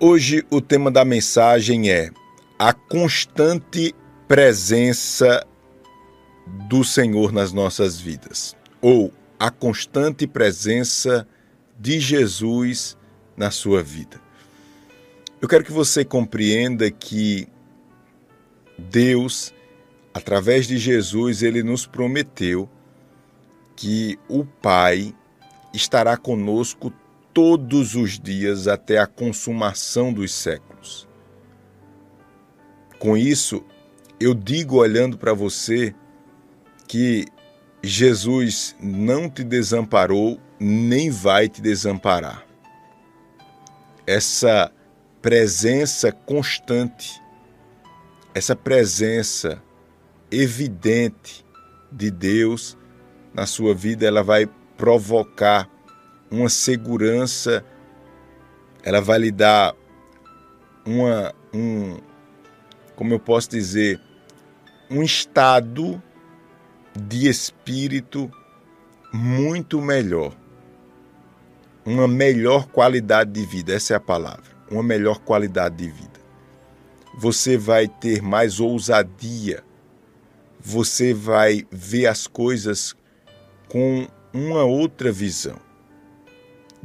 Hoje o tema da mensagem é a constante presença do Senhor nas nossas vidas, ou a constante presença de Jesus na sua vida. Eu quero que você compreenda que Deus, através de Jesus, ele nos prometeu que o Pai estará conosco todos os dias até a consumação dos séculos. Com isso, eu digo olhando para você que Jesus não te desamparou nem vai te desamparar. Essa presença constante, essa presença evidente de Deus na sua vida, ela vai provocar uma segurança, ela vai lhe dar uma, um, como eu posso dizer, um estado de espírito muito melhor. Uma melhor qualidade de vida, essa é a palavra. Uma melhor qualidade de vida. Você vai ter mais ousadia. Você vai ver as coisas com uma outra visão.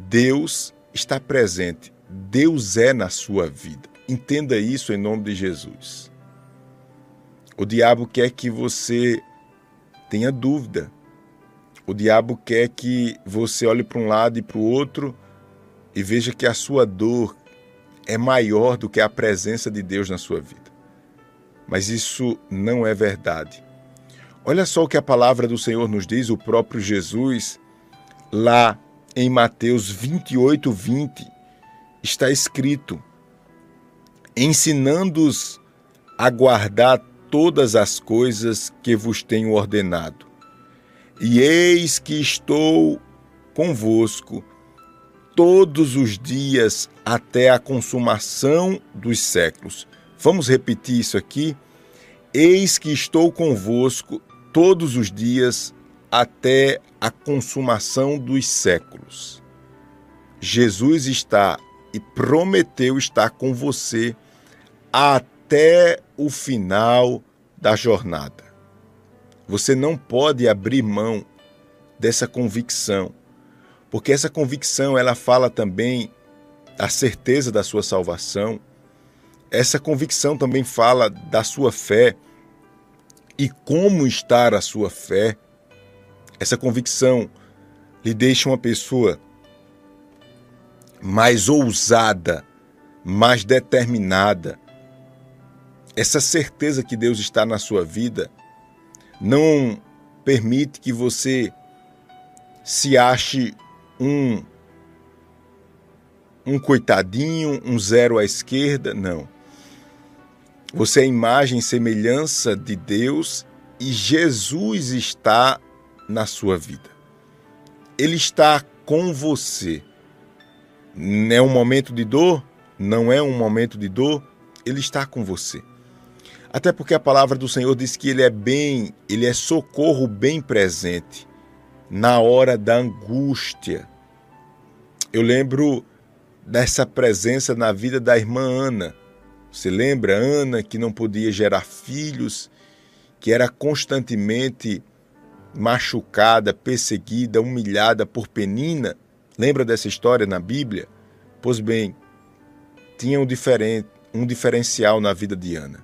Deus está presente. Deus é na sua vida. Entenda isso em nome de Jesus. O diabo quer que você tenha dúvida. O diabo quer que você olhe para um lado e para o outro e veja que a sua dor é maior do que a presença de Deus na sua vida. Mas isso não é verdade. Olha só o que a palavra do Senhor nos diz, o próprio Jesus, lá em Mateus 28, 20, está escrito: ensinando-os a guardar todas as coisas que vos tenho ordenado. E eis que estou convosco todos os dias até a consumação dos séculos. Vamos repetir isso aqui? Eis que estou convosco todos os dias até a consumação dos séculos. Jesus está e prometeu estar com você até o final da jornada. Você não pode abrir mão dessa convicção, porque essa convicção ela fala também da certeza da sua salvação. Essa convicção também fala da sua fé e como estar a sua fé. Essa convicção lhe deixa uma pessoa mais ousada, mais determinada. Essa certeza que Deus está na sua vida não permite que você se ache um um coitadinho, um zero à esquerda, não. Você é imagem e semelhança de Deus e Jesus está na sua vida. Ele está com você. É um momento de dor? Não é um momento de dor? Ele está com você. Até porque a palavra do Senhor diz que ele é bem, ele é socorro bem presente na hora da angústia. Eu lembro dessa presença na vida da irmã Ana. Você lembra Ana que não podia gerar filhos, que era constantemente machucada, perseguida, humilhada por Penina. Lembra dessa história na Bíblia? Pois bem, tinha um, um diferencial na vida de Ana.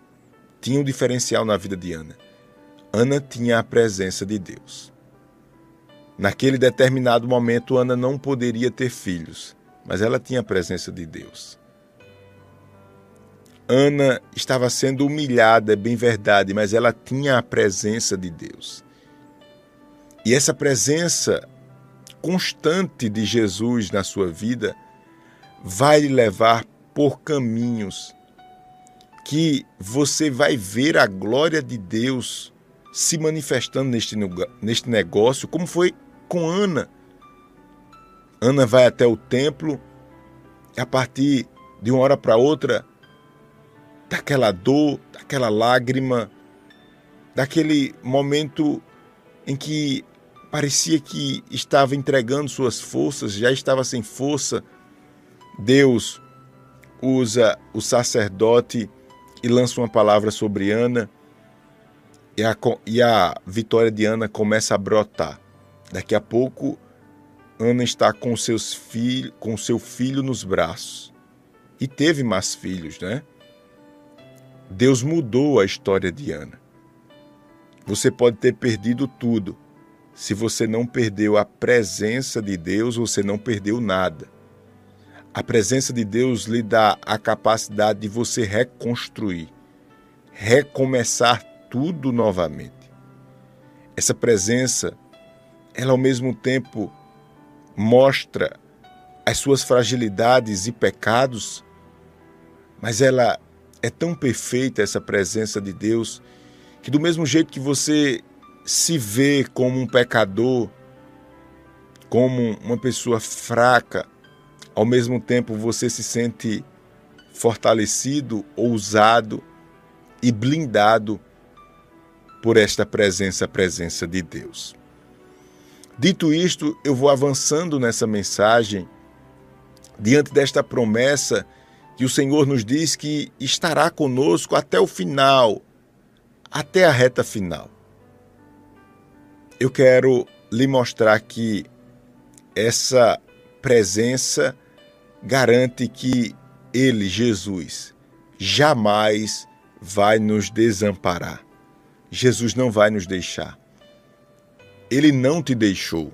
Tinha um diferencial na vida de Ana. Ana tinha a presença de Deus. Naquele determinado momento, Ana não poderia ter filhos, mas ela tinha a presença de Deus. Ana estava sendo humilhada, é bem verdade, mas ela tinha a presença de Deus. E essa presença constante de Jesus na sua vida vai lhe levar por caminhos que você vai ver a glória de Deus se manifestando neste, neste negócio, como foi com Ana. Ana vai até o templo a partir de uma hora para outra, daquela dor, daquela lágrima, daquele momento em que parecia que estava entregando suas forças, já estava sem força. Deus usa o sacerdote e lança uma palavra sobre Ana, e a, e a vitória de Ana começa a brotar. Daqui a pouco, Ana está com, seus filhos, com seu filho nos braços. E teve mais filhos, né? Deus mudou a história de Ana. Você pode ter perdido tudo. Se você não perdeu a presença de Deus, você não perdeu nada. A presença de Deus lhe dá a capacidade de você reconstruir, recomeçar tudo novamente. Essa presença, ela ao mesmo tempo mostra as suas fragilidades e pecados, mas ela é tão perfeita essa presença de Deus que do mesmo jeito que você se vê como um pecador, como uma pessoa fraca, ao mesmo tempo você se sente fortalecido, ousado e blindado por esta presença, a presença de Deus. Dito isto, eu vou avançando nessa mensagem diante desta promessa que o Senhor nos diz que estará conosco até o final, até a reta final. Eu quero lhe mostrar que essa presença garante que Ele, Jesus, jamais vai nos desamparar. Jesus não vai nos deixar. Ele não te deixou.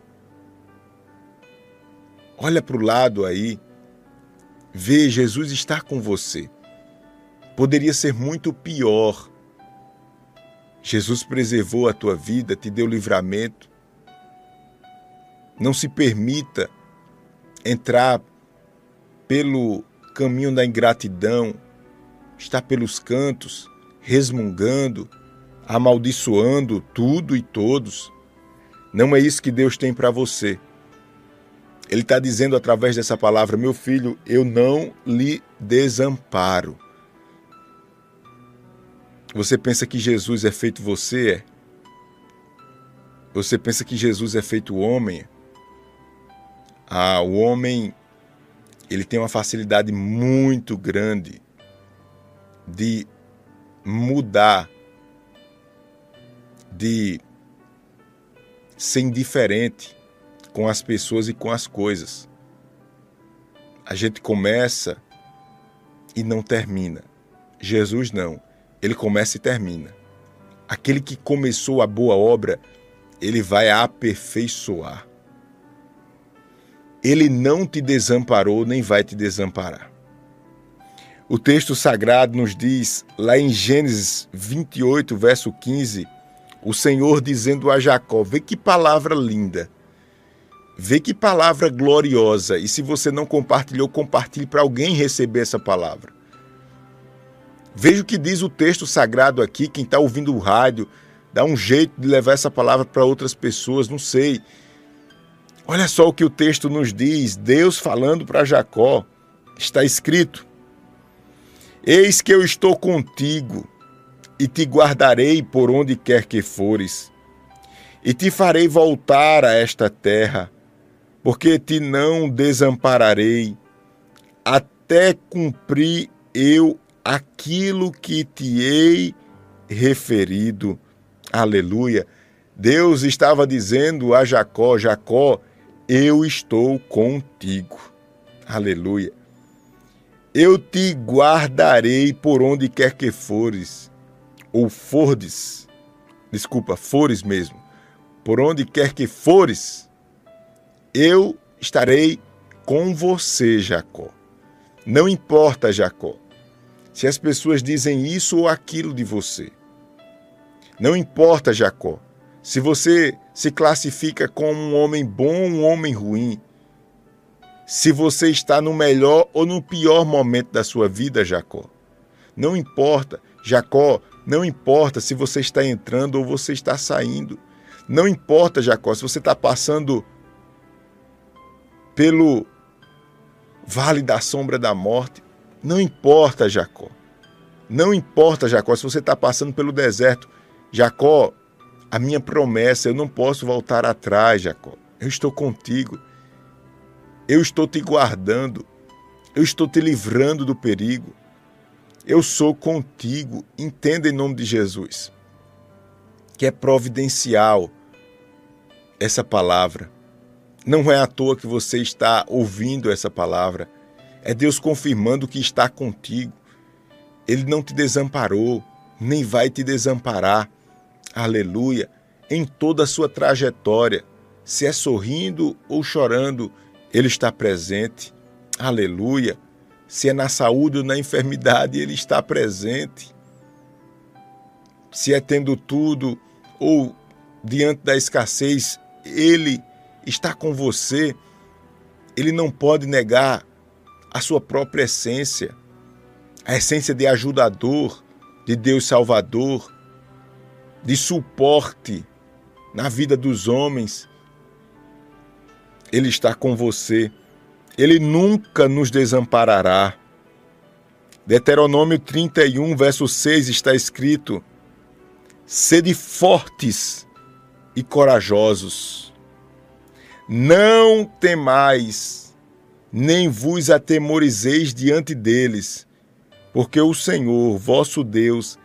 Olha para o lado aí. Vê, Jesus está com você. Poderia ser muito pior. Jesus preservou a tua vida, te deu livramento. Não se permita entrar pelo caminho da ingratidão, estar pelos cantos, resmungando, amaldiçoando tudo e todos. Não é isso que Deus tem para você. Ele está dizendo através dessa palavra: Meu filho, eu não lhe desamparo. Você pensa que Jesus é feito você? É? Você pensa que Jesus é feito homem? Ah, o homem ele tem uma facilidade muito grande de mudar de ser indiferente com as pessoas e com as coisas. A gente começa e não termina. Jesus não. Ele começa e termina. Aquele que começou a boa obra, ele vai aperfeiçoar. Ele não te desamparou nem vai te desamparar. O texto sagrado nos diz, lá em Gênesis 28, verso 15, o Senhor dizendo a Jacó: Vê que palavra linda, vê que palavra gloriosa. E se você não compartilhou, compartilhe para alguém receber essa palavra. Veja o que diz o texto sagrado aqui. Quem está ouvindo o rádio, dá um jeito de levar essa palavra para outras pessoas, não sei. Olha só o que o texto nos diz: Deus falando para Jacó. Está escrito: Eis que eu estou contigo e te guardarei por onde quer que fores, e te farei voltar a esta terra, porque te não desampararei, até cumprir eu aquilo que te hei referido. Aleluia. Deus estava dizendo a Jacó: Jacó, eu estou contigo. Aleluia. Eu te guardarei por onde quer que fores ou fordes, desculpa, fores mesmo, por onde quer que fores, eu estarei com você, Jacó. Não importa, Jacó, se as pessoas dizem isso ou aquilo de você. Não importa, Jacó, se você se classifica como um homem bom ou um homem ruim. Se você está no melhor ou no pior momento da sua vida, Jacó. Não importa, Jacó, não importa se você está entrando ou você está saindo. Não importa, Jacó, se você está passando pelo vale da sombra da morte. Não importa, Jacó. Não importa, Jacó, se você está passando pelo deserto. Jacó, a minha promessa, eu não posso voltar atrás, Jacó. Eu estou contigo. Eu estou te guardando. Eu estou te livrando do perigo. Eu sou contigo. Entenda em nome de Jesus que é providencial essa palavra. Não é à toa que você está ouvindo essa palavra. É Deus confirmando que está contigo. Ele não te desamparou, nem vai te desamparar. Aleluia. Em toda a sua trajetória, se é sorrindo ou chorando, Ele está presente. Aleluia. Se é na saúde ou na enfermidade, Ele está presente. Se é tendo tudo ou diante da escassez, Ele está com você. Ele não pode negar a sua própria essência, a essência de ajudador, de Deus Salvador, de suporte na vida dos homens. Ele está com você. Ele nunca nos desamparará. Deuteronômio 31, verso 6 está escrito: Sede fortes e corajosos. Não temais, nem vos atemorizeis diante deles, porque o Senhor, vosso Deus,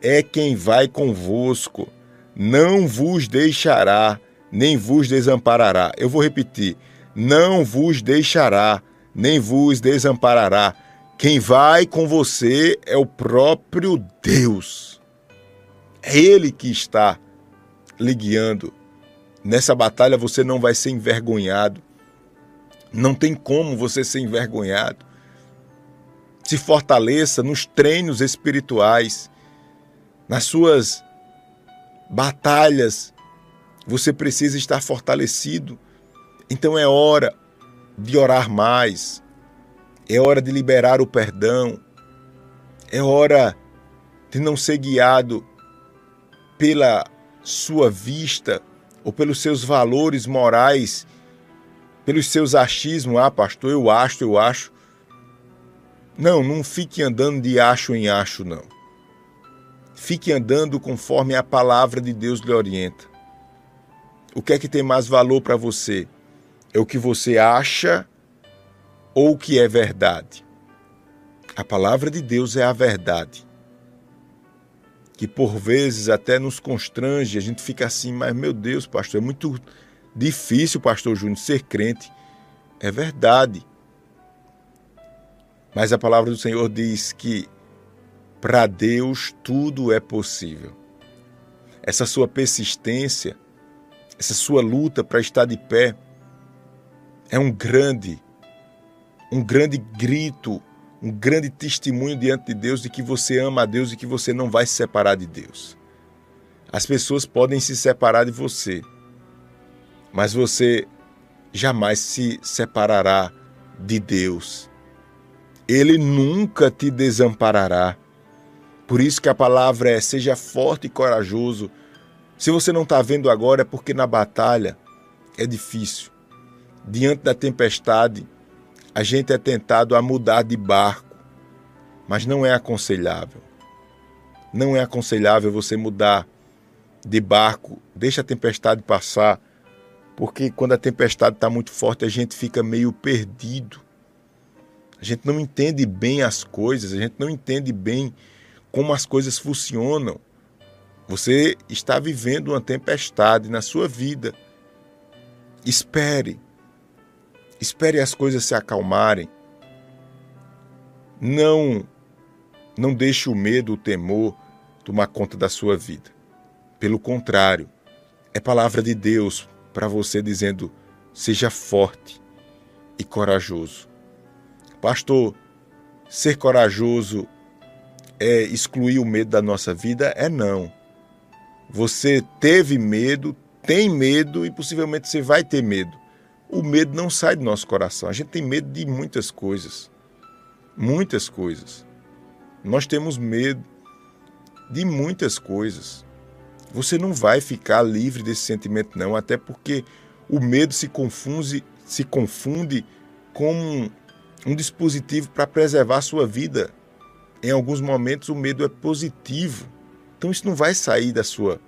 é quem vai convosco, não vos deixará, nem vos desamparará. Eu vou repetir: não vos deixará, nem vos desamparará. Quem vai com você é o próprio Deus. É Ele que está lhe guiando. Nessa batalha você não vai ser envergonhado. Não tem como você ser envergonhado. Se fortaleça nos treinos espirituais, nas suas batalhas. Você precisa estar fortalecido. Então é hora de orar mais. É hora de liberar o perdão. É hora de não ser guiado pela sua vista ou pelos seus valores morais, pelos seus achismos, ah, pastor, eu acho, eu acho. Não, não fique andando de acho em acho, não. Fique andando conforme a palavra de Deus lhe orienta. O que é que tem mais valor para você? É o que você acha ou o que é verdade? A palavra de Deus é a verdade que por vezes até nos constrange, a gente fica assim, mas meu Deus, pastor, é muito difícil, pastor Júnior, ser crente. É verdade. Mas a palavra do Senhor diz que para Deus tudo é possível. Essa sua persistência, essa sua luta para estar de pé é um grande um grande grito um grande testemunho diante de Deus de que você ama a Deus e que você não vai se separar de Deus. As pessoas podem se separar de você, mas você jamais se separará de Deus. Ele nunca te desamparará. Por isso que a palavra é: seja forte e corajoso. Se você não está vendo agora, é porque na batalha é difícil. Diante da tempestade, a gente é tentado a mudar de barco, mas não é aconselhável. Não é aconselhável você mudar de barco, deixa a tempestade passar, porque quando a tempestade está muito forte a gente fica meio perdido. A gente não entende bem as coisas, a gente não entende bem como as coisas funcionam. Você está vivendo uma tempestade na sua vida. Espere, Espere as coisas se acalmarem. Não não deixe o medo, o temor tomar conta da sua vida. Pelo contrário, é palavra de Deus para você dizendo: seja forte e corajoso. Pastor, ser corajoso é excluir o medo da nossa vida? É não. Você teve medo, tem medo e possivelmente você vai ter medo o medo não sai do nosso coração. A gente tem medo de muitas coisas. Muitas coisas. Nós temos medo de muitas coisas. Você não vai ficar livre desse sentimento, não, até porque o medo se confunde, se confunde com um, dispositivo para preservar a sua vida. Em alguns momentos o medo é positivo. Então isso não vai sair da sua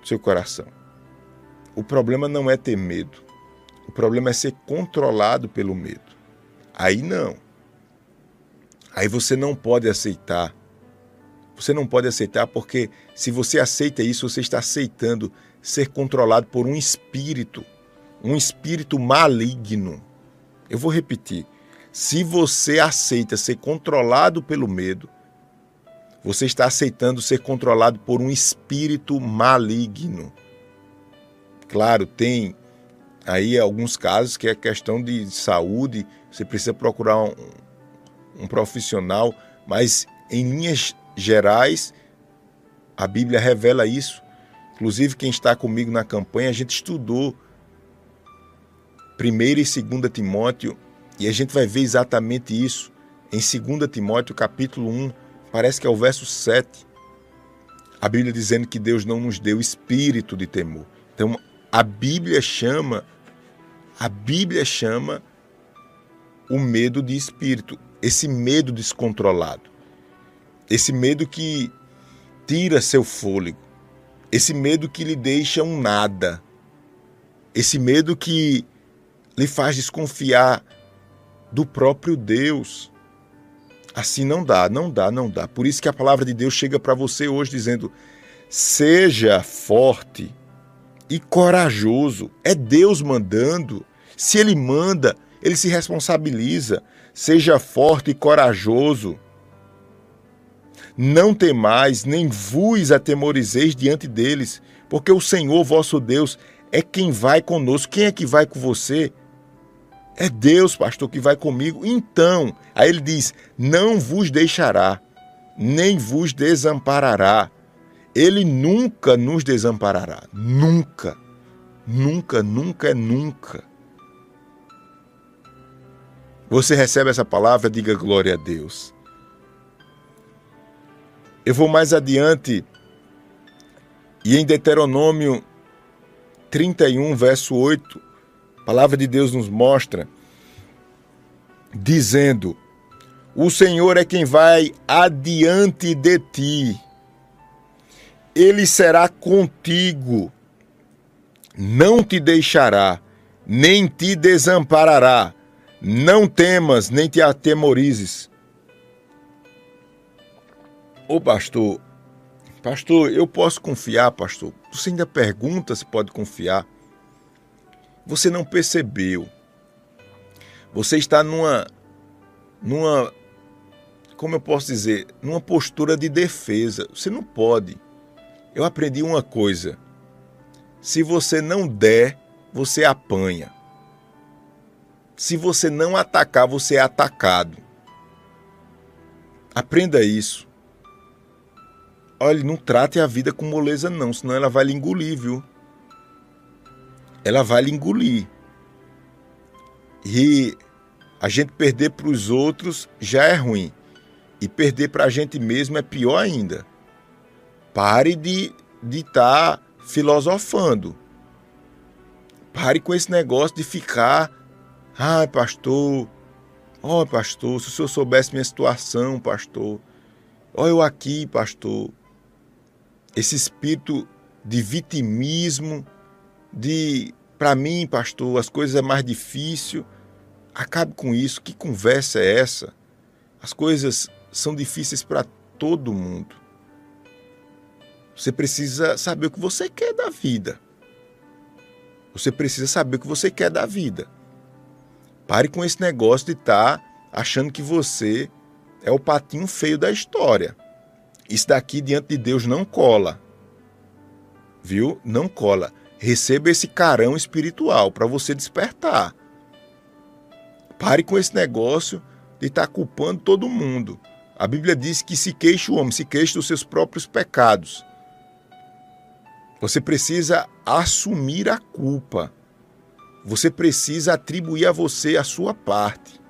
do seu coração. O problema não é ter medo. O problema é ser controlado pelo medo. Aí não. Aí você não pode aceitar. Você não pode aceitar porque se você aceita isso, você está aceitando ser controlado por um espírito, um espírito maligno. Eu vou repetir. Se você aceita ser controlado pelo medo, você está aceitando ser controlado por um espírito maligno. Claro, tem aí alguns casos que é questão de saúde, você precisa procurar um, um profissional, mas em linhas gerais, a Bíblia revela isso. Inclusive, quem está comigo na campanha, a gente estudou 1 e 2 Timóteo e a gente vai ver exatamente isso em 2 Timóteo, capítulo 1, parece que é o verso 7. A Bíblia dizendo que Deus não nos deu espírito de temor. Então, a Bíblia chama a Bíblia chama o medo de espírito, esse medo descontrolado. Esse medo que tira seu fôlego, esse medo que lhe deixa um nada, esse medo que lhe faz desconfiar do próprio Deus. Assim não dá, não dá, não dá. Por isso que a palavra de Deus chega para você hoje dizendo: seja forte e corajoso. É Deus mandando. Se Ele manda, Ele se responsabiliza. Seja forte e corajoso. Não temais, nem vos atemorizeis diante deles, porque o Senhor vosso Deus é quem vai conosco. Quem é que vai com você? É Deus, pastor, que vai comigo. Então, aí ele diz: Não vos deixará, nem vos desamparará. Ele nunca nos desamparará. Nunca. Nunca, nunca é nunca. Você recebe essa palavra, diga glória a Deus. Eu vou mais adiante e em Deuteronômio 31, verso 8, a palavra de Deus nos mostra, dizendo: O Senhor é quem vai adiante de ti, ele será contigo, não te deixará, nem te desamparará. Não temas, nem te atemorizes. Ô pastor, pastor, eu posso confiar, pastor? Você ainda pergunta se pode confiar. Você não percebeu. Você está numa numa como eu posso dizer, numa postura de defesa. Você não pode. Eu aprendi uma coisa. Se você não der, você apanha. Se você não atacar, você é atacado. Aprenda isso. Olha, não trate a vida com moleza não, senão ela vai lhe engolir, viu? ela vai lhe engolir. E a gente perder para os outros já é ruim. E perder para a gente mesmo é pior ainda. Pare de estar tá filosofando. Pare com esse negócio de ficar. Ai, pastor. Ó, oh, pastor, se o senhor soubesse minha situação, pastor. Ó, eu aqui, pastor. Esse espírito de vitimismo, de para mim, pastor, as coisas é mais difícil. Acabe com isso. Que conversa é essa? As coisas são difíceis para todo mundo. Você precisa saber o que você quer da vida. Você precisa saber o que você quer da vida. Pare com esse negócio de estar tá achando que você é o patinho feio da história. Isso daqui diante de Deus não cola. Viu? Não cola. Receba esse carão espiritual para você despertar. Pare com esse negócio de estar tá culpando todo mundo. A Bíblia diz que se queixa o homem, se queixa dos seus próprios pecados. Você precisa assumir a culpa. Você precisa atribuir a você a sua parte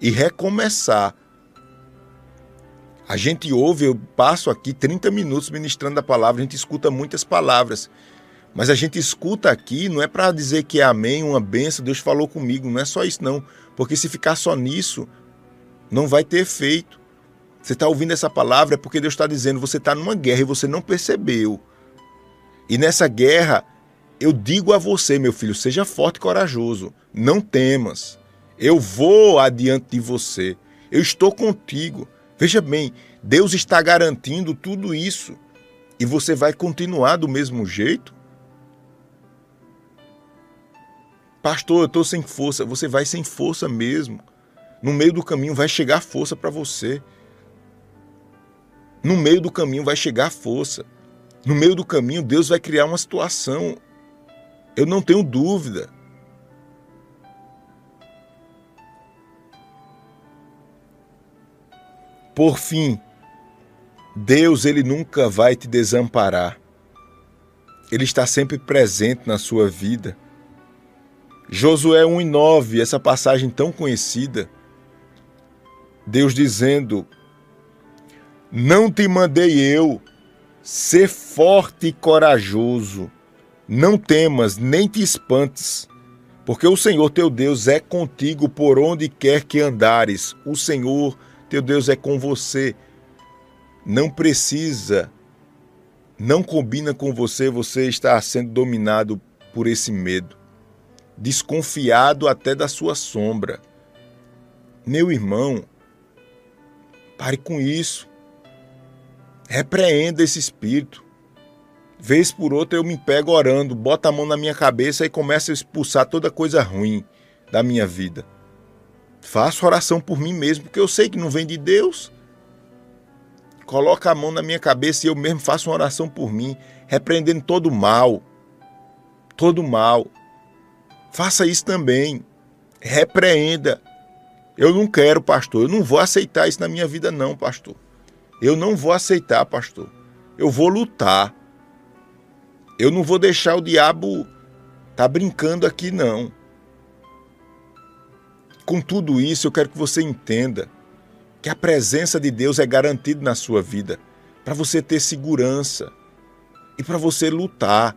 e recomeçar. A gente ouve, eu passo aqui 30 minutos ministrando a palavra, a gente escuta muitas palavras. Mas a gente escuta aqui, não é para dizer que é amém, uma benção, Deus falou comigo, não é só isso não. Porque se ficar só nisso, não vai ter efeito. Você está ouvindo essa palavra é porque Deus está dizendo, você está numa guerra e você não percebeu. E nessa guerra, eu digo a você, meu filho, seja forte e corajoso, não temas. Eu vou adiante de você. Eu estou contigo. Veja bem, Deus está garantindo tudo isso. E você vai continuar do mesmo jeito? Pastor, eu estou sem força. Você vai sem força mesmo. No meio do caminho vai chegar força para você. No meio do caminho vai chegar força. No meio do caminho, Deus vai criar uma situação. Eu não tenho dúvida. Por fim, Deus ele nunca vai te desamparar. Ele está sempre presente na sua vida. Josué 1 e 9, essa passagem tão conhecida, Deus dizendo: Não te mandei eu, ser forte e corajoso, não temas nem te espantes, porque o Senhor teu Deus é contigo por onde quer que andares. O Senhor teu Deus é com você. Não precisa, não combina com você você estar sendo dominado por esse medo desconfiado até da sua sombra. Meu irmão, pare com isso. Repreenda esse espírito. Vez por outra eu me pego orando, bota a mão na minha cabeça e começo a expulsar toda coisa ruim da minha vida. Faço oração por mim mesmo, porque eu sei que não vem de Deus. Coloca a mão na minha cabeça e eu mesmo faço uma oração por mim, repreendendo todo o mal. Todo o mal. Faça isso também. Repreenda. Eu não quero, pastor. Eu não vou aceitar isso na minha vida, não, pastor. Eu não vou aceitar, pastor. Eu vou lutar. Eu não vou deixar o diabo tá brincando aqui, não. Com tudo isso, eu quero que você entenda que a presença de Deus é garantida na sua vida para você ter segurança e para você lutar.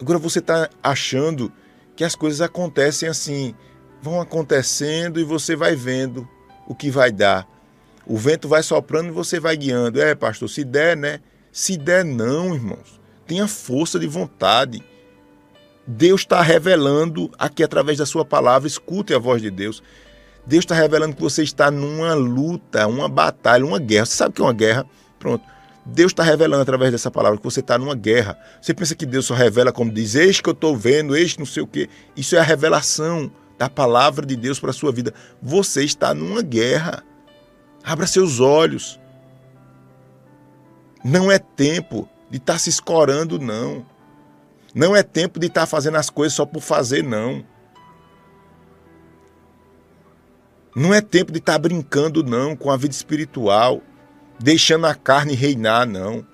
Agora você está achando que as coisas acontecem assim, vão acontecendo e você vai vendo o que vai dar. O vento vai soprando e você vai guiando. É, pastor, se der, né? Se der, não, irmãos. Tenha força de vontade. Deus está revelando aqui através da sua palavra, escute a voz de Deus. Deus está revelando que você está numa luta, uma batalha, uma guerra. Você sabe o que é uma guerra? Pronto. Deus está revelando através dessa palavra que você está numa guerra. Você pensa que Deus só revela como diz, eis que eu estou vendo, eis que não sei o quê. Isso é a revelação da palavra de Deus para a sua vida. Você está numa guerra. Abra seus olhos. Não é tempo de estar tá se escorando, não. Não é tempo de estar tá fazendo as coisas só por fazer, não. Não é tempo de estar tá brincando, não, com a vida espiritual deixando a carne reinar, não.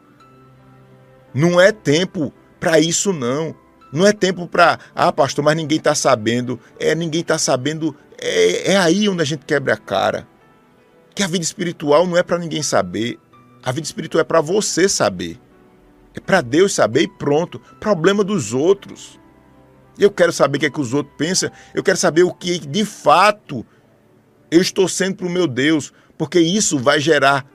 Não é tempo para isso, não. Não é tempo para, ah, pastor, mas ninguém está sabendo. É, ninguém está sabendo. É, é aí onde a gente quebra a cara. Que a vida espiritual não é para ninguém saber. A vida espiritual é para você saber. É para Deus saber e pronto. Problema dos outros. Eu quero saber o que é que os outros pensam. Eu quero saber o que de fato eu estou sendo para o meu Deus. Porque isso vai gerar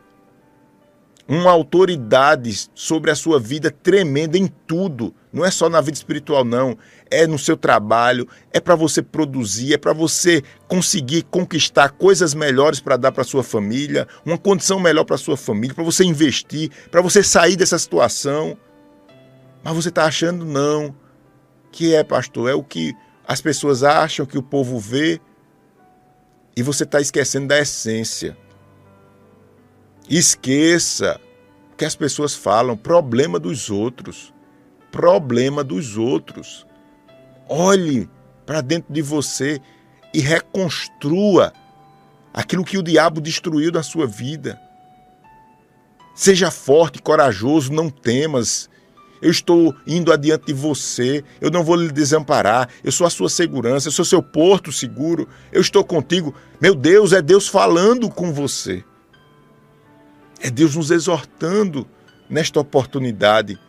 uma autoridade sobre a sua vida tremenda em tudo. Não é só na vida espiritual, não. É no seu trabalho, é para você produzir, é para você conseguir conquistar coisas melhores para dar para sua família, uma condição melhor para sua família, para você investir, para você sair dessa situação. Mas você está achando não. Que é, pastor? É o que as pessoas acham, que o povo vê. E você está esquecendo da essência. Esqueça que as pessoas falam, problema dos outros. Problema dos outros. Olhe para dentro de você e reconstrua aquilo que o diabo destruiu na sua vida. Seja forte, corajoso, não temas. Eu estou indo adiante de você, eu não vou lhe desamparar, eu sou a sua segurança, eu sou seu porto seguro, eu estou contigo. Meu Deus, é Deus falando com você. É Deus nos exortando nesta oportunidade.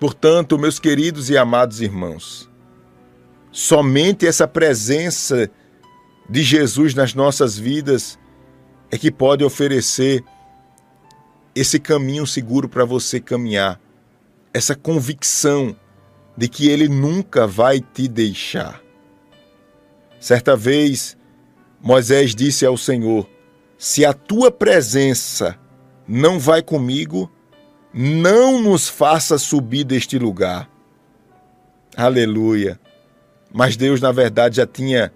Portanto, meus queridos e amados irmãos, somente essa presença de Jesus nas nossas vidas é que pode oferecer esse caminho seguro para você caminhar, essa convicção de que Ele nunca vai te deixar. Certa vez, Moisés disse ao Senhor: Se a tua presença não vai comigo, não nos faça subir deste lugar. Aleluia. Mas Deus, na verdade, já tinha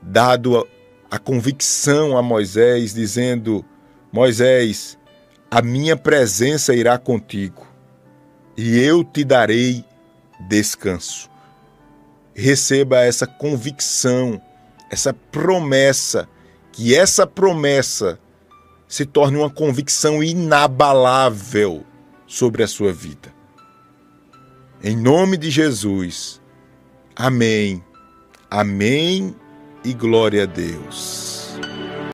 dado a, convicção a Moisés, dizendo: Moisés, a minha presença irá contigo e eu te darei descanso. Receba essa convicção, essa promessa, que essa promessa se torne uma convicção inabalável sobre a sua vida. Em nome de Jesus. Amém. Amém e glória a Deus.